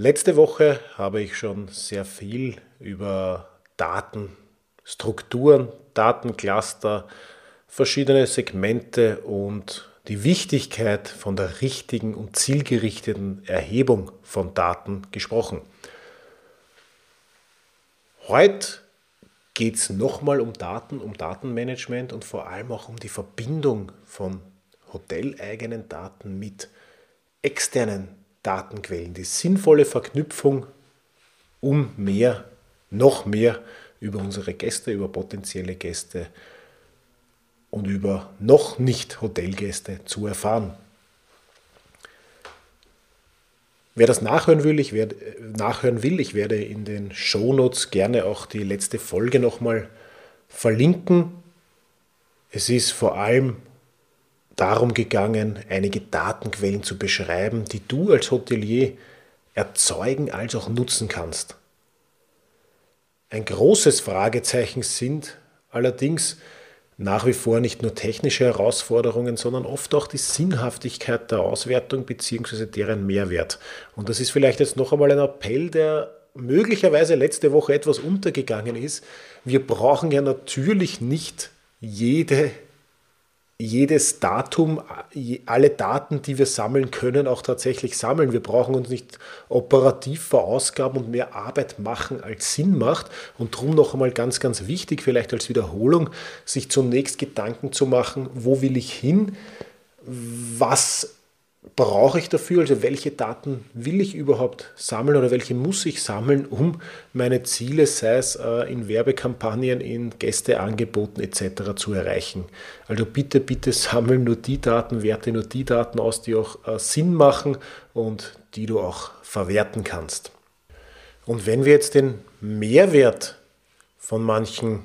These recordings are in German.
Letzte Woche habe ich schon sehr viel über Datenstrukturen, Datencluster, verschiedene Segmente und die Wichtigkeit von der richtigen und zielgerichteten Erhebung von Daten gesprochen. Heute geht es nochmal um Daten, um Datenmanagement und vor allem auch um die Verbindung von hoteleigenen Daten mit externen Datenquellen, die sinnvolle Verknüpfung, um mehr, noch mehr über unsere Gäste, über potenzielle Gäste und über noch nicht Hotelgäste zu erfahren. Wer das nachhören will, ich werde, nachhören will, ich werde in den Shownotes gerne auch die letzte Folge nochmal verlinken. Es ist vor allem darum gegangen, einige Datenquellen zu beschreiben, die du als Hotelier erzeugen als auch nutzen kannst. Ein großes Fragezeichen sind allerdings nach wie vor nicht nur technische Herausforderungen, sondern oft auch die Sinnhaftigkeit der Auswertung bzw. deren Mehrwert. Und das ist vielleicht jetzt noch einmal ein Appell, der möglicherweise letzte Woche etwas untergegangen ist. Wir brauchen ja natürlich nicht jede jedes Datum, alle Daten, die wir sammeln können, auch tatsächlich sammeln. Wir brauchen uns nicht operativ verausgaben und mehr Arbeit machen, als Sinn macht. Und darum noch einmal ganz, ganz wichtig, vielleicht als Wiederholung, sich zunächst Gedanken zu machen, wo will ich hin? Was brauche ich dafür? Also welche Daten will ich überhaupt sammeln oder welche muss ich sammeln, um meine Ziele, sei es äh, in Werbekampagnen, in Gästeangeboten etc. zu erreichen? Also bitte, bitte sammeln nur die Daten, werte nur die Daten aus, die auch äh, Sinn machen und die du auch verwerten kannst. Und wenn wir jetzt den Mehrwert von manchen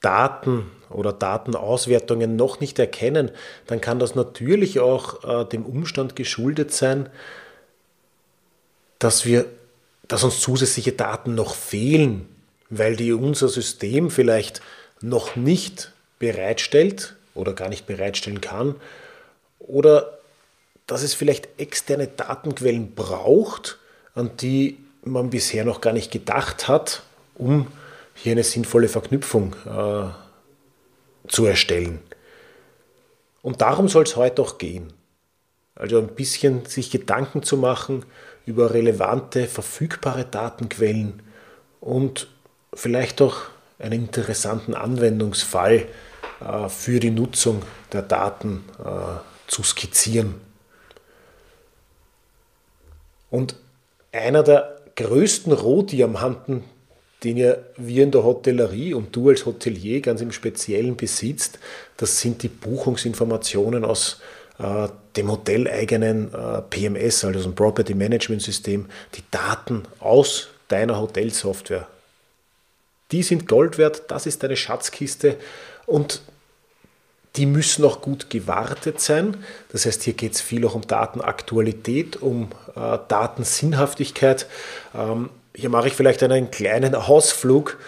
Daten oder Datenauswertungen noch nicht erkennen, dann kann das natürlich auch äh, dem Umstand geschuldet sein, dass, wir, dass uns zusätzliche Daten noch fehlen, weil die unser System vielleicht noch nicht bereitstellt oder gar nicht bereitstellen kann oder dass es vielleicht externe Datenquellen braucht, an die man bisher noch gar nicht gedacht hat, um hier eine sinnvolle Verknüpfung äh, zu erstellen. Und darum soll es heute auch gehen. Also ein bisschen sich Gedanken zu machen über relevante, verfügbare Datenquellen und vielleicht auch einen interessanten Anwendungsfall äh, für die Nutzung der Daten äh, zu skizzieren. Und einer der größten Rohdiamanten, den ja wir in der Hotellerie und du als Hotelier ganz im Speziellen besitzt, das sind die Buchungsinformationen aus äh, dem hoteleigenen äh, PMS, also dem Property Management System, die Daten aus deiner Hotelsoftware. Die sind Gold wert, das ist deine Schatzkiste und die müssen auch gut gewartet sein. Das heißt, hier geht es viel auch um Datenaktualität, um äh, Datensinnhaftigkeit. Ähm, hier mache ich vielleicht einen kleinen Ausflug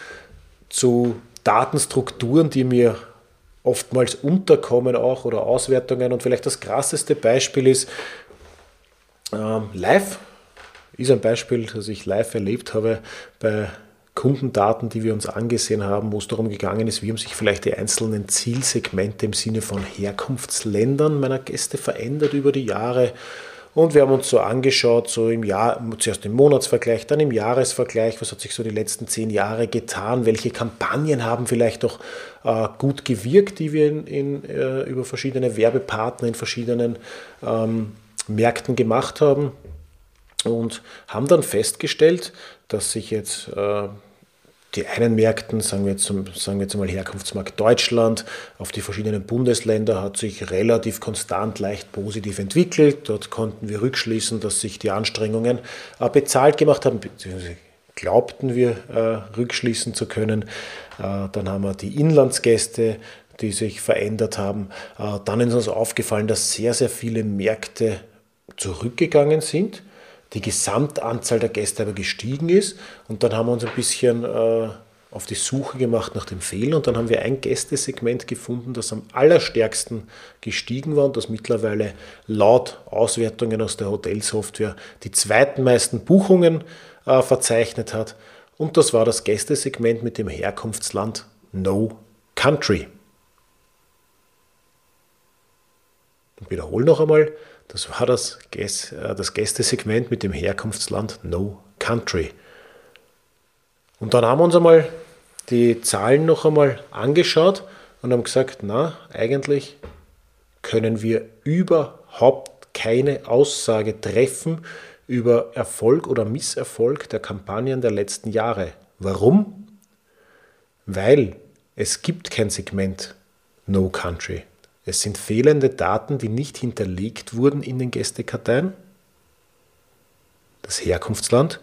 zu Datenstrukturen, die mir oftmals unterkommen auch oder Auswertungen. Und vielleicht das krasseste Beispiel ist ähm, live. Ist ein Beispiel, das ich live erlebt habe bei Kundendaten, die wir uns angesehen haben, wo es darum gegangen ist, wie haben sich vielleicht die einzelnen Zielsegmente im Sinne von Herkunftsländern meiner Gäste verändert über die Jahre und wir haben uns so angeschaut, so im Jahr, zuerst im Monatsvergleich, dann im Jahresvergleich, was hat sich so die letzten zehn Jahre getan, welche Kampagnen haben vielleicht auch äh, gut gewirkt, die wir in, in, äh, über verschiedene Werbepartner in verschiedenen ähm, Märkten gemacht haben. Und haben dann festgestellt, dass sich jetzt äh, die einen Märkten, sagen wir, jetzt, sagen wir jetzt mal Herkunftsmarkt Deutschland, auf die verschiedenen Bundesländer hat sich relativ konstant leicht positiv entwickelt. Dort konnten wir rückschließen, dass sich die Anstrengungen äh, bezahlt gemacht haben, beziehungsweise glaubten wir äh, rückschließen zu können. Äh, dann haben wir die Inlandsgäste, die sich verändert haben. Äh, dann ist uns aufgefallen, dass sehr, sehr viele Märkte zurückgegangen sind die Gesamtanzahl der Gäste aber gestiegen ist. Und dann haben wir uns ein bisschen äh, auf die Suche gemacht nach dem Fehler und dann haben wir ein Gästesegment gefunden, das am allerstärksten gestiegen war und das mittlerweile laut Auswertungen aus der Hotelsoftware die zweitmeisten Buchungen äh, verzeichnet hat. Und das war das Gästesegment mit dem Herkunftsland No Country. Ich wiederhole noch einmal, das war das, äh, das Gästesegment mit dem Herkunftsland No Country. Und dann haben wir uns einmal die Zahlen noch einmal angeschaut und haben gesagt, na, eigentlich können wir überhaupt keine Aussage treffen über Erfolg oder Misserfolg der Kampagnen der letzten Jahre. Warum? Weil es gibt kein Segment No Country. Es sind fehlende Daten, die nicht hinterlegt wurden in den Gästekarteien. Das Herkunftsland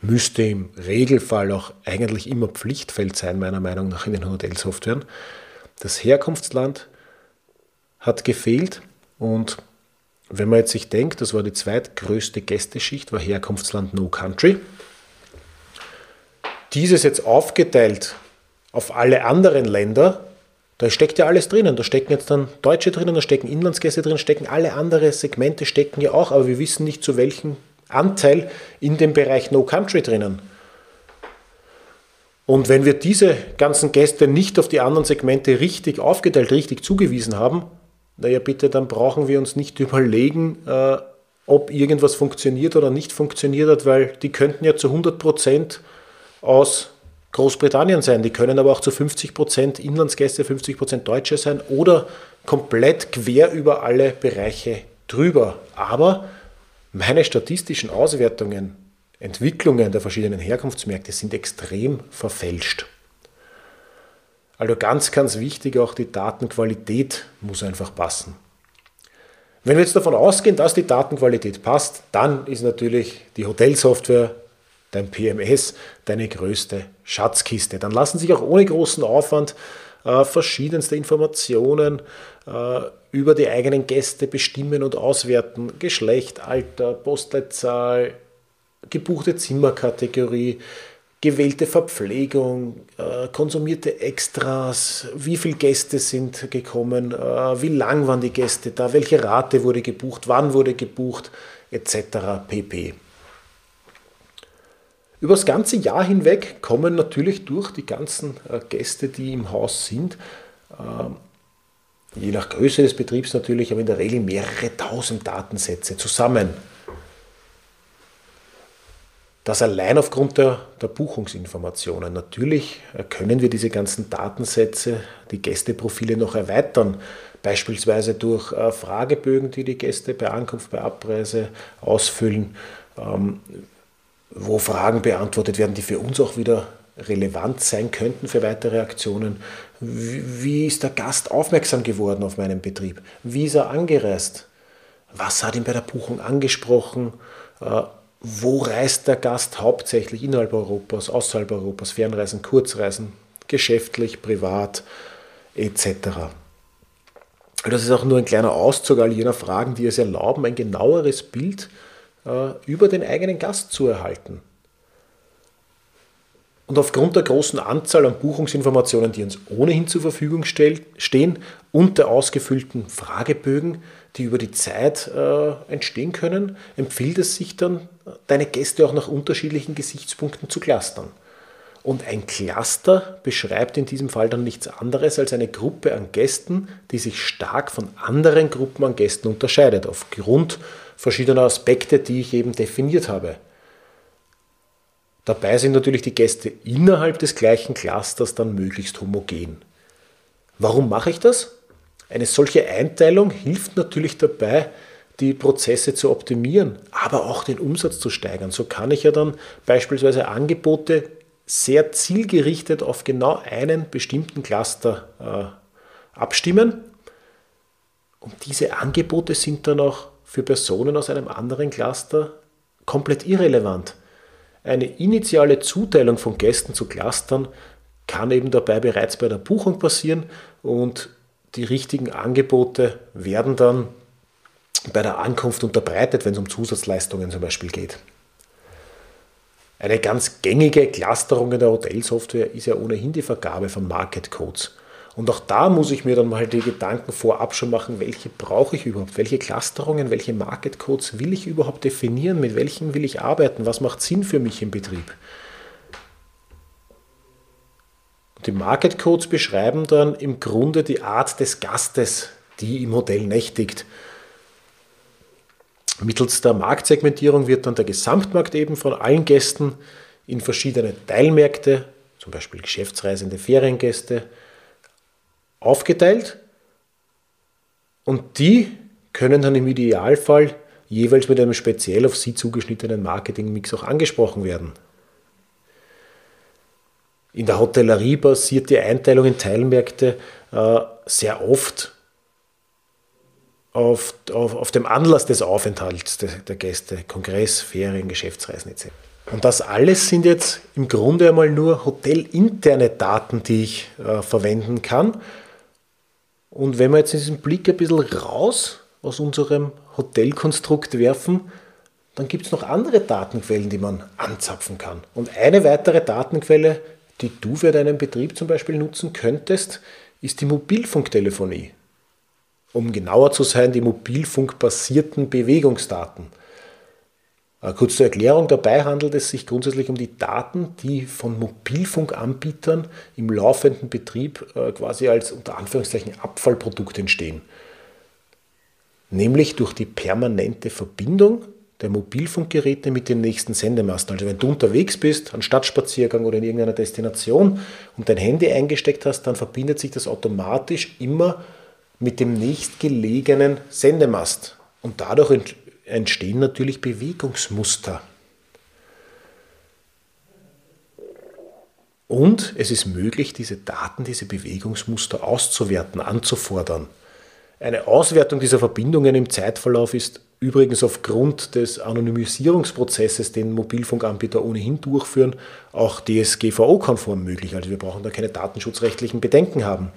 müsste im Regelfall auch eigentlich immer Pflichtfeld sein, meiner Meinung nach, in den Hotelsoftwaren. Das Herkunftsland hat gefehlt und wenn man jetzt sich denkt, das war die zweitgrößte Gästeschicht, war Herkunftsland No Country. Dieses jetzt aufgeteilt auf alle anderen Länder da steckt ja alles drinnen. Da stecken jetzt dann Deutsche drinnen, da stecken Inlandsgäste drin, stecken alle anderen Segmente stecken ja auch, aber wir wissen nicht zu welchem Anteil in dem Bereich No Country drinnen. Und wenn wir diese ganzen Gäste nicht auf die anderen Segmente richtig aufgeteilt, richtig zugewiesen haben, naja bitte, dann brauchen wir uns nicht überlegen, äh, ob irgendwas funktioniert oder nicht funktioniert hat, weil die könnten ja zu 100% aus Großbritannien sein. Die können aber auch zu 50 Prozent Inlandsgäste, 50 Prozent Deutsche sein oder komplett quer über alle Bereiche drüber. Aber meine statistischen Auswertungen, Entwicklungen der verschiedenen Herkunftsmärkte sind extrem verfälscht. Also ganz, ganz wichtig, auch die Datenqualität muss einfach passen. Wenn wir jetzt davon ausgehen, dass die Datenqualität passt, dann ist natürlich die Hotelsoftware dein PMS deine größte Schatzkiste. Dann lassen sich auch ohne großen Aufwand äh, verschiedenste Informationen äh, über die eigenen Gäste bestimmen und auswerten. Geschlecht, Alter, Postleitzahl, gebuchte Zimmerkategorie, gewählte Verpflegung, äh, konsumierte Extras, wie viele Gäste sind gekommen, äh, wie lang waren die Gäste da, welche Rate wurde gebucht, wann wurde gebucht, etc. pp. Über das ganze Jahr hinweg kommen natürlich durch die ganzen äh, Gäste, die im Haus sind, ähm, je nach Größe des Betriebs natürlich, aber in der Regel mehrere tausend Datensätze zusammen. Das allein aufgrund der, der, Buchungsinformationen. Natürlich äh, können wir diese ganzen Datensätze, die Gästeprofile noch erweitern, beispielsweise durch äh, Fragebögen, die die Gäste bei Ankunft, bei Abreise ausfüllen. Wo Fragen beantwortet werden, die für uns auch wieder relevant sein könnten für weitere Aktionen. Wie ist der Gast aufmerksam geworden auf meinen Betrieb? Wie ist er angereist? Was hat ihn bei der Buchung angesprochen? Äh, wo reist der Gast hauptsächlich innerhalb Europas, außerhalb Europas, Fernreisen, Kurzreisen, geschäftlich, privat etc. Das ist auch nur ein kleiner Auszug all jener Fragen, die es erlauben, ein genaueres Bild äh, über den eigenen Gast zu erhalten. Und aufgrund der großen Anzahl an Buchungsinformationen, die uns ohnehin zur Verfügung stehen, und der ausgefüllten Fragebögen, die über die Zeit äh, entstehen können, empfiehlt es sich dann, deine Gäste auch nach unterschiedlichen Gesichtspunkten zu clustern. Und ein Cluster beschreibt in diesem Fall dann nichts anderes als eine Gruppe an Gästen, die sich stark von anderen Gruppen an Gästen unterscheidet, aufgrund verschiedener Aspekte, die ich eben definiert habe. Dabei sind natürlich die Gäste innerhalb des gleichen Clusters dann möglichst homogen. Warum mache ich das? Eine solche Einteilung hilft natürlich dabei, die Prozesse zu optimieren, aber auch den Umsatz zu steigern. So kann ich ja dann beispielsweise Angebote sehr zielgerichtet auf genau einen bestimmten Cluster äh, abstimmen. Und diese Angebote sind dann auch für Personen aus einem anderen Cluster komplett irrelevant. Eine initiale Zuteilung von Gästen zu Clustern kann eben dabei bereits bei der Buchung passieren und die richtigen Angebote werden dann bei der Ankunft unterbreitet, wenn es um Zusatzleistungen zum Beispiel geht. Eine ganz gängige Clusterung in der Hotelsoftware ist ja ohnehin die Vergabe von Market Codes. Und auch da muss ich mir dann mal die Gedanken vorab schon machen, welche brauche ich überhaupt, welche Clusterungen, welche Market Codes will ich überhaupt definieren, mit welchen will ich arbeiten, was macht Sinn für mich im Betrieb. Die Market Codes beschreiben dann im Grunde die Art des Gastes, die im Hotel nächtigt. Mittels der Marktsegmentierung wird dann der Gesamtmarkt eben von allen Gästen in verschiedene Teilmärkte, zum Beispiel Geschäftsreisende Feriengäste, aufgeteilt und die können dann im Idealfall jeweils mit einem speziell auf sie zugeschnittenen Marketingmix auch angesprochen werden. In der Hotellerie basiert die Einteilung in Teilmärkte äh, sehr oft auf, auf, auf, dem Anlass des Aufenthalts der, der Gäste, Kongress, Ferien, Geschäftsreisen etc. Und das alles sind jetzt im Grunde einmal nur hotelinterne Daten, die ich äh, verwenden kann. Und wenn wir jetzt diesen Blick ein bisschen raus aus unserem Hotelkonstrukt werfen, dann gibt es noch andere Datenquellen, die man anzapfen kann. Und eine weitere Datenquelle die du für deinen Betrieb zum Beispiel nutzen könntest, ist die Mobilfunktelefonie. Um genauer zu sein, die mobilfunkbasierten Bewegungsdaten. Äh, kurz zur Erklärung, dabei handelt es sich grundsätzlich um die Daten, die von Mobilfunkanbietern im laufenden Betrieb äh, quasi als unter Anführungszeichen Abfallprodukt entstehen. Nämlich durch die permanente Verbindung der Mobilfunkgeräte mit den nächsten Sendemasten. Also wenn du unterwegs bist, an Stadtspaziergang oder in irgendeiner Destination und dein Handy eingesteckt hast, dann verbindet sich das automatisch immer mit dem nächstgelegenen Sendemast. Und dadurch entstehen natürlich Bewegungsmuster. Und es ist möglich, diese Daten, diese Bewegungsmuster auszuwerten, anzufordern. Eine Auswertung dieser Verbindungen im Zeitverlauf ist übrigens aufgrund des Anonymisierungsprozesses, den Mobilfunkanbieter ohnehin durchführen, auch DSGVO-konform möglich. Also wir brauchen da keine datenschutzrechtlichen Bedenken haben.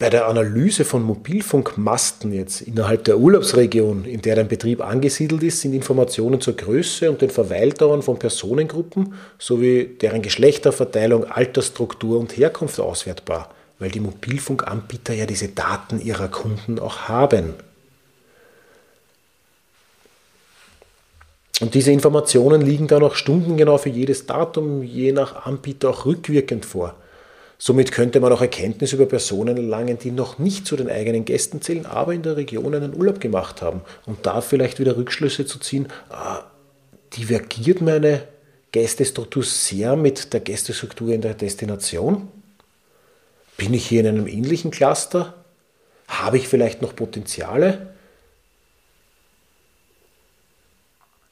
Bei der Analyse von Mobilfunkmasten jetzt innerhalb der Urlaubsregion, in der dein Betrieb angesiedelt ist, sind Informationen zur Größe und den Verweildauern von Personengruppen sowie deren Geschlechterverteilung, Altersstruktur und Herkunft auswertbar weil die Mobilfunkanbieter ja diese Daten ihrer Kunden auch haben. Und diese Informationen liegen dann auch stundengenau für jedes Datum, je nach Anbieter auch rückwirkend vor. Somit könnte man auch Erkenntnis über Personen erlangen, die noch nicht zu den eigenen Gästen zählen, aber in der Region einen Urlaub gemacht haben. Und da vielleicht wieder Rückschlüsse zu ziehen, ah, divergiert meine Gästestruktur sehr mit der Gästestruktur in der Destination? Bin ich hier in einem ähnlichen Cluster? Habe ich vielleicht noch Potenziale?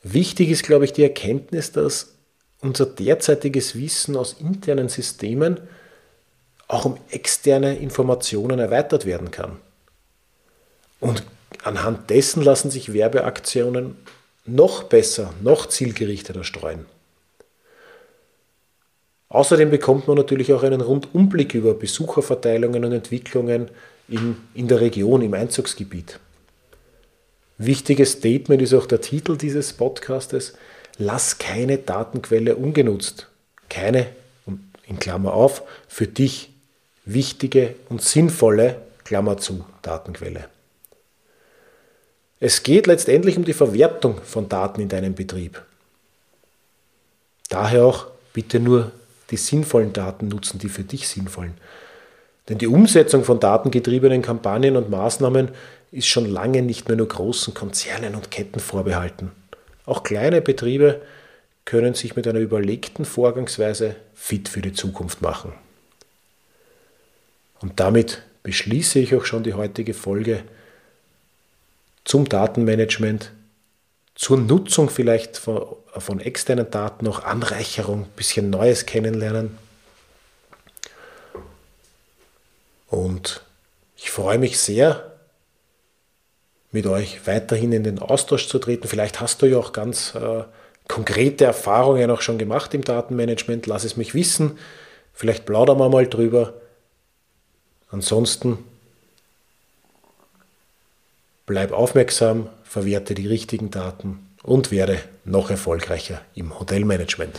Wichtig ist, glaube ich, die Erkenntnis, dass unser derzeitiges Wissen aus internen Systemen auch um externe Informationen erweitert werden kann. Und anhand dessen lassen sich Werbeaktionen noch besser, noch zielgerichteter streuen. Außerdem bekommt man natürlich auch einen Rundumblick über Besucherverteilungen und Entwicklungen in, in der Region, im Einzugsgebiet. Wichtiges Statement ist auch der Titel dieses Podcastes. Lass keine Datenquelle ungenutzt. Keine, in Klammer auf, für dich wichtige und sinnvolle, Klammer zu, Datenquelle. Es geht letztendlich um die Verwertung von Daten in deinem Betrieb. Daher auch bitte nur die sinnvollen Daten nutzen, die für dich sinnvollen. Denn die Umsetzung von datengetriebenen Kampagnen und Maßnahmen ist schon lange nicht mehr nur großen Konzernen und Ketten vorbehalten. Auch kleine Betriebe können sich mit einer überlegten Vorgangsweise fit für die Zukunft machen. Und damit beschließe ich auch schon die heutige Folge zum Datenmanagement, zur Nutzung vielleicht von, von externen Daten, noch Anreicherung, ein bisschen Neues kennenlernen. Und ich freue mich sehr, mit euch weiterhin in den Austausch zu treten. Vielleicht hast du ja auch ganz äh, konkrete Erfahrungen auch schon gemacht im Datenmanagement. Lass es mich wissen. Vielleicht plaudern wir mal drüber. Ansonsten bleib aufmerksam, verwerte die richtigen Daten und werde noch erfolgreicher im Hotelmanagement.